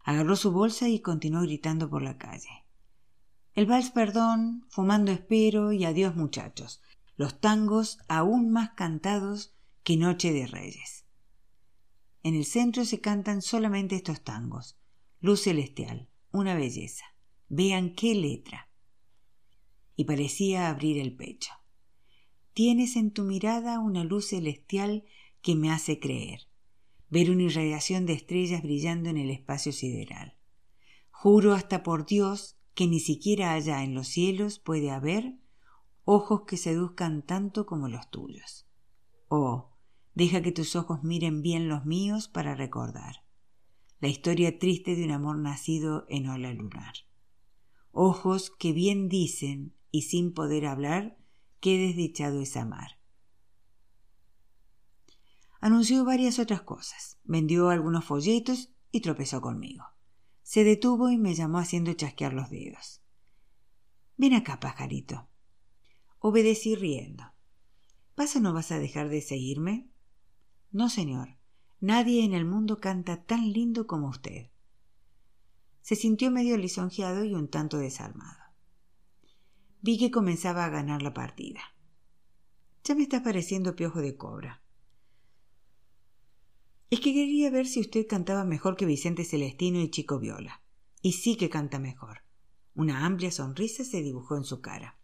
Agarró su bolsa y continuó gritando por la calle. El vals perdón, fumando espero y adiós muchachos, los tangos aún más cantados que Noche de Reyes. En el centro se cantan solamente estos tangos, Luz celestial, una belleza. Vean qué letra. Y parecía abrir el pecho. Tienes en tu mirada una luz celestial que me hace creer, ver una irradiación de estrellas brillando en el espacio sideral. Juro hasta por Dios que ni siquiera allá en los cielos puede haber ojos que seduzcan tanto como los tuyos. Oh, deja que tus ojos miren bien los míos para recordar la historia triste de un amor nacido en ola lunar. Ojos que bien dicen y sin poder hablar qué desdichado es amar. Anunció varias otras cosas, vendió algunos folletos y tropezó conmigo. Se detuvo y me llamó haciendo chasquear los dedos. Ven acá, pajarito. Obedecí riendo. ¿Pasa no vas a dejar de seguirme? No, señor. Nadie en el mundo canta tan lindo como usted. Se sintió medio lisonjeado y un tanto desarmado. Vi que comenzaba a ganar la partida. Ya me está pareciendo piojo de cobra. Es que quería ver si usted cantaba mejor que Vicente Celestino y Chico Viola. Y sí que canta mejor. Una amplia sonrisa se dibujó en su cara.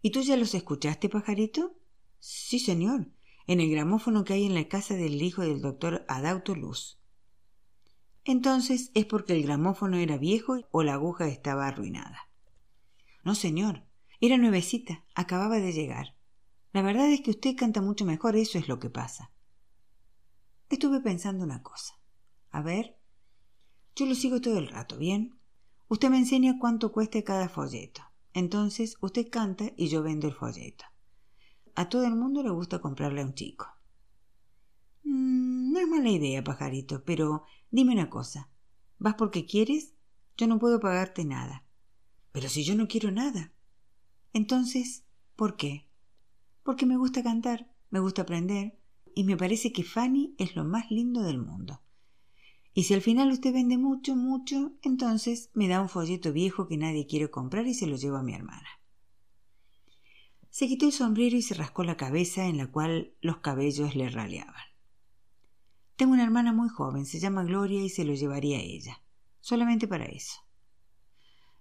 ¿Y tú ya los escuchaste, pajarito? Sí, señor, en el gramófono que hay en la casa del hijo del doctor Adauto Luz. Entonces es porque el gramófono era viejo o la aguja estaba arruinada. No, señor, era nuevecita, acababa de llegar. La verdad es que usted canta mucho mejor, eso es lo que pasa. Estuve pensando una cosa. A ver. Yo lo sigo todo el rato, ¿bien? Usted me enseña cuánto cuesta cada folleto. Entonces usted canta y yo vendo el folleto. A todo el mundo le gusta comprarle a un chico. Mm, no es mala idea, pajarito, pero dime una cosa. ¿Vas porque quieres? Yo no puedo pagarte nada. Pero si yo no quiero nada. Entonces, ¿por qué? Porque me gusta cantar, me gusta aprender, y me parece que Fanny es lo más lindo del mundo. Y si al final usted vende mucho, mucho, entonces me da un folleto viejo que nadie quiere comprar y se lo llevo a mi hermana. Se quitó el sombrero y se rascó la cabeza en la cual los cabellos le raleaban. Tengo una hermana muy joven, se llama Gloria y se lo llevaría a ella, solamente para eso.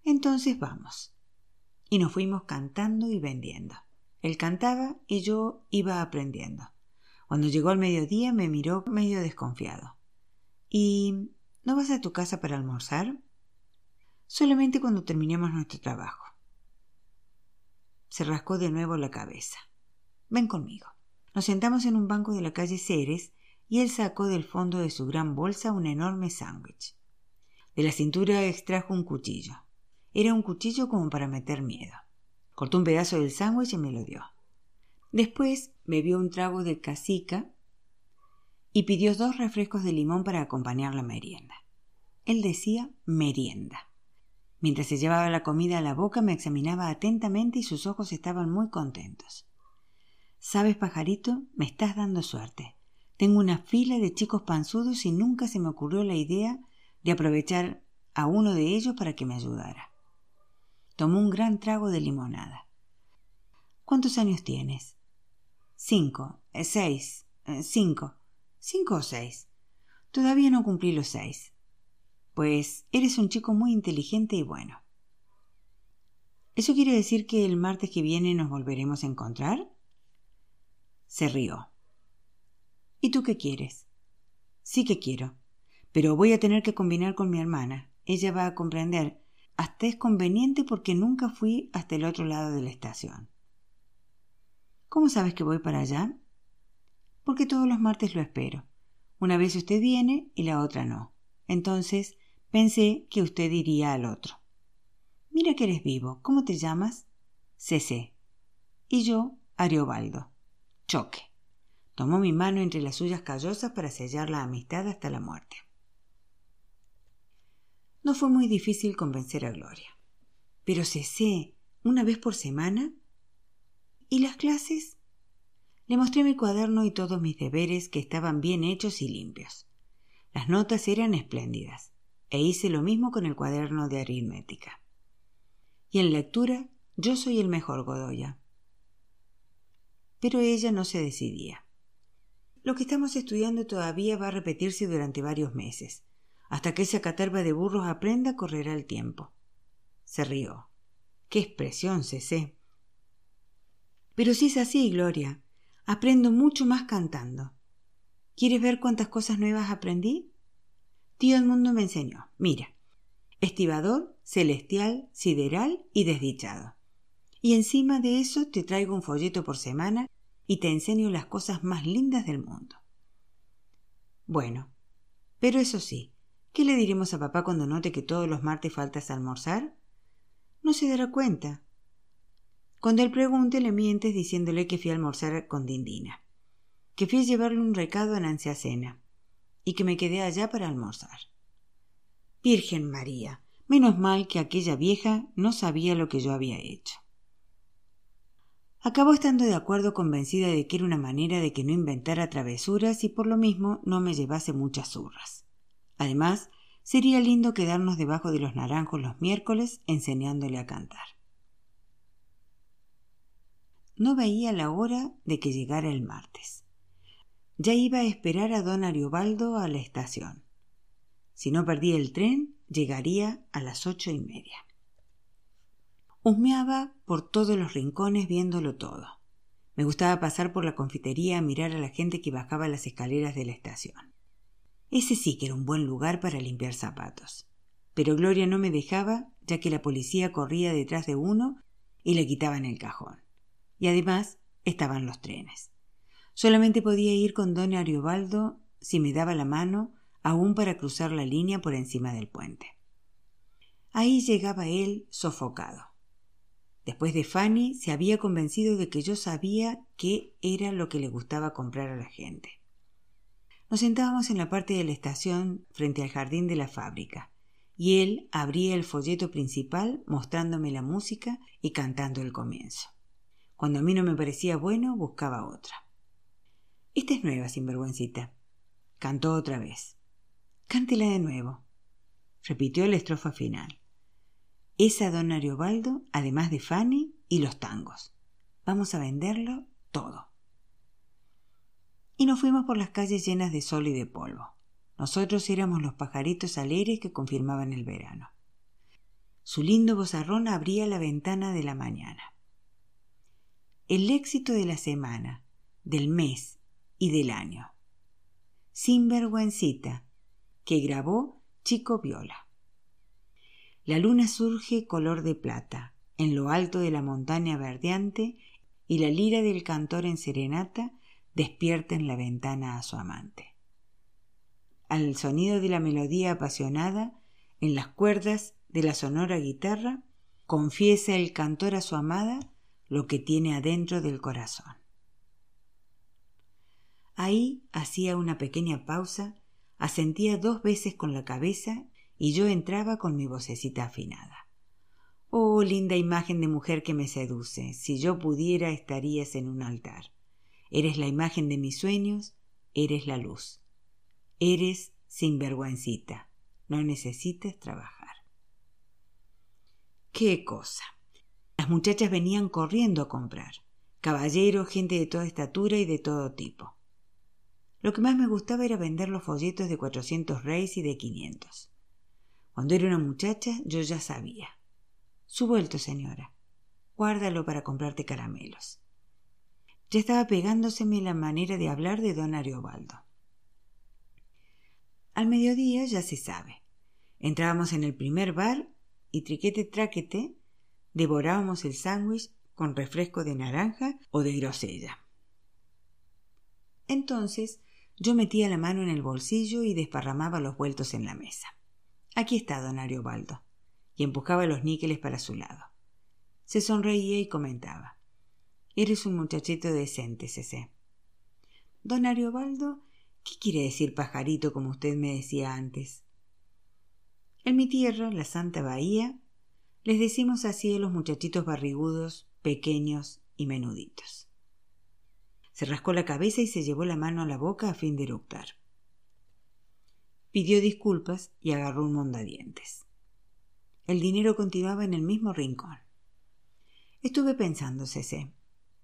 Entonces vamos. Y nos fuimos cantando y vendiendo. Él cantaba y yo iba aprendiendo. Cuando llegó al mediodía me miró medio desconfiado. ¿Y no vas a tu casa para almorzar? Solamente cuando terminemos nuestro trabajo. Se rascó de nuevo la cabeza. Ven conmigo. Nos sentamos en un banco de la calle Ceres y él sacó del fondo de su gran bolsa un enorme sándwich. De la cintura extrajo un cuchillo. Era un cuchillo como para meter miedo. Cortó un pedazo del sándwich y me lo dio. Después bebió un trago de casica y pidió dos refrescos de limón para acompañar la merienda. Él decía merienda. Mientras se llevaba la comida a la boca me examinaba atentamente y sus ojos estaban muy contentos. Sabes, pajarito, me estás dando suerte. Tengo una fila de chicos panzudos y nunca se me ocurrió la idea de aprovechar a uno de ellos para que me ayudara. Tomó un gran trago de limonada. ¿Cuántos años tienes? Cinco, eh, seis, eh, cinco, cinco o seis. Todavía no cumplí los seis. Pues eres un chico muy inteligente y bueno. ¿Eso quiere decir que el martes que viene nos volveremos a encontrar? Se rió. ¿Y tú qué quieres? Sí que quiero, pero voy a tener que combinar con mi hermana. Ella va a comprender. Hasta es conveniente porque nunca fui hasta el otro lado de la estación. ¿Cómo sabes que voy para allá? Porque todos los martes lo espero. Una vez usted viene y la otra no. Entonces pensé que usted iría al otro. Mira que eres vivo. ¿Cómo te llamas? CC. Y yo, Ariobaldo. Choque. Tomó mi mano entre las suyas callosas para sellar la amistad hasta la muerte. No fue muy difícil convencer a Gloria. Pero CC, una vez por semana, ¿Y las clases? Le mostré mi cuaderno y todos mis deberes que estaban bien hechos y limpios. Las notas eran espléndidas, e hice lo mismo con el cuaderno de aritmética. Y en lectura yo soy el mejor Godoya. Pero ella no se decidía. Lo que estamos estudiando todavía va a repetirse durante varios meses. Hasta que esa caterva de burros aprenda, correrá el tiempo. Se rió. ¡Qué expresión, Cecé! Pero si es así, Gloria, aprendo mucho más cantando. ¿Quieres ver cuántas cosas nuevas aprendí? Tío mundo me enseñó. Mira, estibador, celestial, sideral y desdichado. Y encima de eso te traigo un folleto por semana y te enseño las cosas más lindas del mundo. Bueno, pero eso sí, ¿qué le diremos a papá cuando note que todos los martes faltas a almorzar? No se dará cuenta. Cuando él pregunte, le mientes diciéndole que fui a almorzar con Dindina, que fui a llevarle un recado a Nancy Cena y que me quedé allá para almorzar. Virgen María, menos mal que aquella vieja no sabía lo que yo había hecho. Acabó estando de acuerdo convencida de que era una manera de que no inventara travesuras y por lo mismo no me llevase muchas zurras. Además, sería lindo quedarnos debajo de los naranjos los miércoles enseñándole a cantar. No veía la hora de que llegara el martes. Ya iba a esperar a don Ariobaldo a la estación. Si no perdía el tren, llegaría a las ocho y media. Husmeaba por todos los rincones viéndolo todo. Me gustaba pasar por la confitería a mirar a la gente que bajaba las escaleras de la estación. Ese sí que era un buen lugar para limpiar zapatos. Pero Gloria no me dejaba, ya que la policía corría detrás de uno y le quitaban el cajón. Y además estaban los trenes. Solamente podía ir con don Ariobaldo si me daba la mano, aún para cruzar la línea por encima del puente. Ahí llegaba él sofocado. Después de Fanny, se había convencido de que yo sabía qué era lo que le gustaba comprar a la gente. Nos sentábamos en la parte de la estación frente al jardín de la fábrica, y él abría el folleto principal mostrándome la música y cantando el comienzo. Cuando a mí no me parecía bueno, buscaba otra. Esta es nueva, sinvergüencita. Cantó otra vez. Cántela de nuevo. Repitió la estrofa final. Esa don Ariobaldo, además de Fanny y los tangos. Vamos a venderlo todo. Y nos fuimos por las calles llenas de sol y de polvo. Nosotros éramos los pajaritos alegres que confirmaban el verano. Su lindo bozarrón abría la ventana de la mañana. El éxito de la semana, del mes y del año. Sin vergüencita, que grabó Chico Viola. La luna surge color de plata, en lo alto de la montaña verdeante, y la lira del cantor en serenata despierta en la ventana a su amante. Al sonido de la melodía apasionada, en las cuerdas de la sonora guitarra, confiesa el cantor a su amada lo que tiene adentro del corazón. Ahí hacía una pequeña pausa, asentía dos veces con la cabeza y yo entraba con mi vocecita afinada. Oh, linda imagen de mujer que me seduce, si yo pudiera estarías en un altar. Eres la imagen de mis sueños, eres la luz. Eres sinvergüencita, no necesitas trabajar. ¡Qué cosa! Las muchachas venían corriendo a comprar. Caballeros, gente de toda estatura y de todo tipo. Lo que más me gustaba era vender los folletos de cuatrocientos reyes y de quinientos. Cuando era una muchacha yo ya sabía. Su vuelto, señora. Guárdalo para comprarte caramelos. Ya estaba pegándoseme la manera de hablar de don Ariobaldo. Al mediodía ya se sabe. Entrábamos en el primer bar y triquete traquete devorábamos el sándwich con refresco de naranja o de grosella. Entonces yo metía la mano en el bolsillo y desparramaba los vueltos en la mesa. Aquí está don Ariobaldo. Y empujaba los níqueles para su lado. Se sonreía y comentaba. Eres un muchachito decente, Cecé. Don Ariobaldo, ¿qué quiere decir pajarito como usted me decía antes? En mi tierra, la Santa Bahía, les decimos así a los muchachitos barrigudos, pequeños y menuditos. Se rascó la cabeza y se llevó la mano a la boca a fin de eructar pidió disculpas y agarró un mondadientes. El dinero continuaba en el mismo rincón. Estuve pensando, Cece.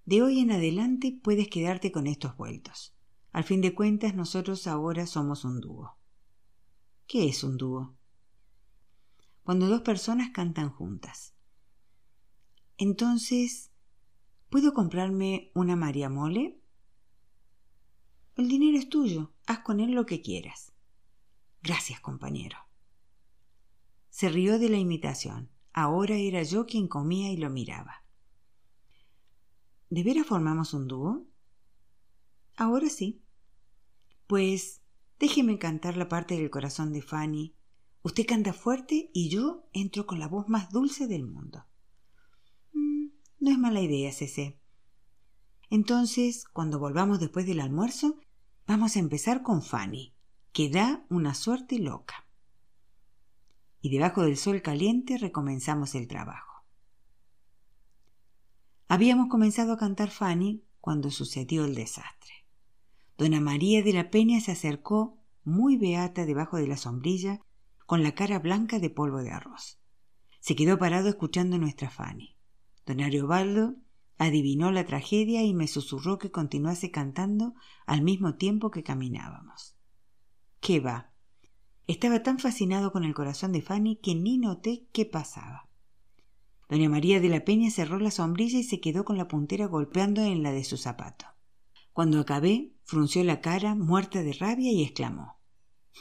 De hoy en adelante puedes quedarte con estos vueltos. Al fin de cuentas, nosotros ahora somos un dúo. ¿Qué es un dúo? Cuando dos personas cantan juntas. Entonces, ¿puedo comprarme una María Mole? El dinero es tuyo, haz con él lo que quieras. Gracias, compañero. Se rió de la imitación. Ahora era yo quien comía y lo miraba. ¿De veras formamos un dúo? Ahora sí. Pues déjeme cantar la parte del corazón de Fanny. Usted canta fuerte y yo entro con la voz más dulce del mundo. Mm, No es mala idea, Cece. Entonces, cuando volvamos después del almuerzo, vamos a empezar con Fanny, que da una suerte loca. Y debajo del sol caliente recomenzamos el trabajo. Habíamos comenzado a cantar Fanny cuando sucedió el desastre. Dona María de la Peña se acercó, muy beata debajo de la sombrilla, con la cara blanca de polvo de arroz. Se quedó parado escuchando nuestra Fanny. Don Ariobaldo adivinó la tragedia y me susurró que continuase cantando al mismo tiempo que caminábamos. ¿Qué va? Estaba tan fascinado con el corazón de Fanny que ni noté qué pasaba. Doña María de la Peña cerró la sombrilla y se quedó con la puntera golpeando en la de su zapato. Cuando acabé, frunció la cara, muerta de rabia, y exclamó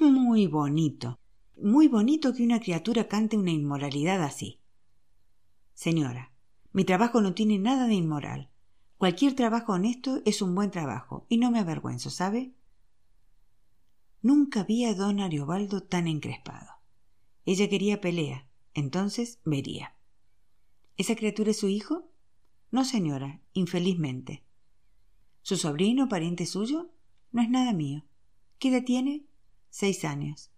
Muy bonito. Muy bonito que una criatura cante una inmoralidad así. Señora, mi trabajo no tiene nada de inmoral. Cualquier trabajo honesto es un buen trabajo, y no me avergüenzo, ¿sabe? Nunca vi a don Ariobaldo tan encrespado. Ella quería pelea, entonces vería. ¿Esa criatura es su hijo? No, señora, infelizmente. ¿Su sobrino, pariente suyo? No es nada mío. ¿Qué edad tiene? Seis años.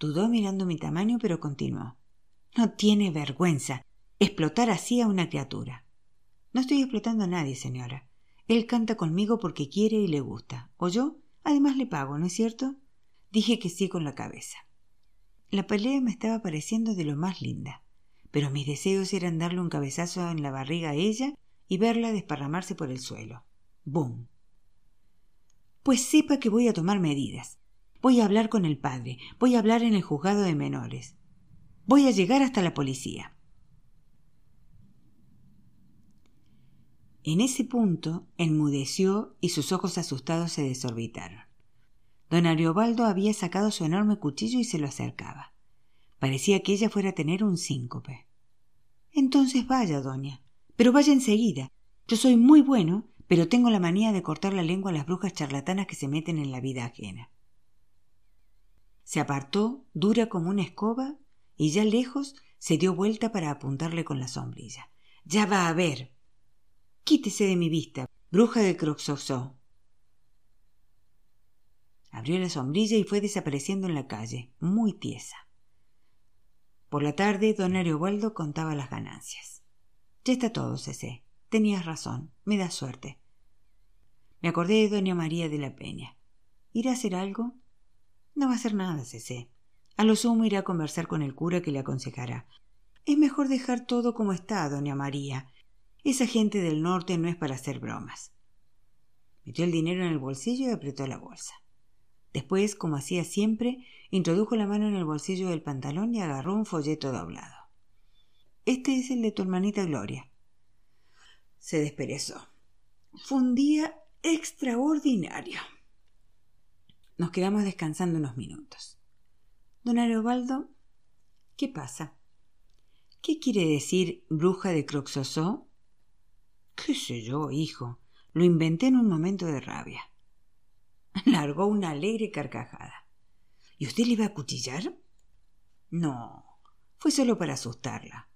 Dudó mirando mi tamaño, pero continuó. No tiene vergüenza explotar así a una criatura. No estoy explotando a nadie, señora. Él canta conmigo porque quiere y le gusta. ¿O yo? Además le pago, ¿no es cierto? Dije que sí con la cabeza. La pelea me estaba pareciendo de lo más linda, pero mis deseos eran darle un cabezazo en la barriga a ella y verla desparramarse por el suelo. ¡Bum! Pues sepa que voy a tomar medidas. Voy a hablar con el padre. Voy a hablar en el juzgado de menores. Voy a llegar hasta la policía. En ese punto enmudeció y sus ojos asustados se desorbitaron. Don Ariobaldo había sacado su enorme cuchillo y se lo acercaba. Parecía que ella fuera a tener un síncope. Entonces vaya, doña. Pero vaya enseguida. Yo soy muy bueno pero tengo la manía de cortar la lengua a las brujas charlatanas que se meten en la vida ajena. Se apartó, dura como una escoba, y ya lejos se dio vuelta para apuntarle con la sombrilla. Ya va a ver. Quítese de mi vista, bruja de Croxoxó. Abrió la sombrilla y fue desapareciendo en la calle, muy tiesa. Por la tarde, don Ariobaldo contaba las ganancias. Ya está todo, Cecé. Tenías razón. Me da suerte. Me acordé de doña María de la Peña. ¿Irá a hacer algo? No va a hacer nada, Cecé. A lo sumo irá a conversar con el cura que le aconsejará. Es mejor dejar todo como está, doña María. Esa gente del norte no es para hacer bromas. Metió el dinero en el bolsillo y apretó la bolsa. Después, como hacía siempre, introdujo la mano en el bolsillo del pantalón y agarró un folleto doblado. Este es el de tu hermanita Gloria. Se desperezó. Fue un día extraordinario. Nos quedamos descansando unos minutos. Don Arobaldo, ¿qué pasa? ¿Qué quiere decir bruja de Croxosó? ¿Qué sé yo, hijo? Lo inventé en un momento de rabia. Largó una alegre carcajada. ¿Y usted le iba a cuchillar? No, fue solo para asustarla.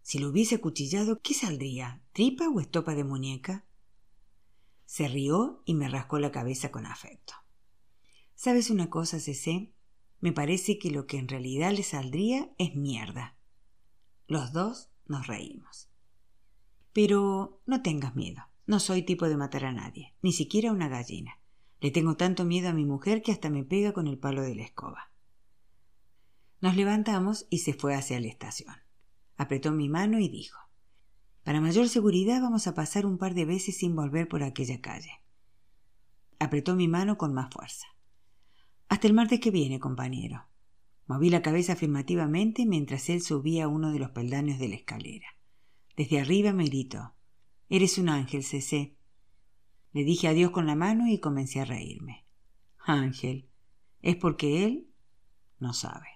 Si lo hubiese acuchillado, ¿qué saldría? ¿Tripa o estopa de muñeca? Se rió y me rascó la cabeza con afecto. ¿Sabes una cosa, Cecé? Me parece que lo que en realidad le saldría es mierda. Los dos nos reímos. Pero no tengas miedo. No soy tipo de matar a nadie, ni siquiera a una gallina. Le tengo tanto miedo a mi mujer que hasta me pega con el palo de la escoba. Nos levantamos y se fue hacia la estación. Apretó mi mano y dijo para mayor seguridad vamos a pasar un par de veces sin volver por aquella calle. Apretó mi mano con más fuerza. Hasta el martes que viene, compañero. Moví la cabeza afirmativamente mientras él subía uno de los peldaños de la escalera. Desde arriba me gritó Eres un ángel, Cecé. Le dije adiós con la mano y comencé a reírme. Ángel. Es porque él no sabe.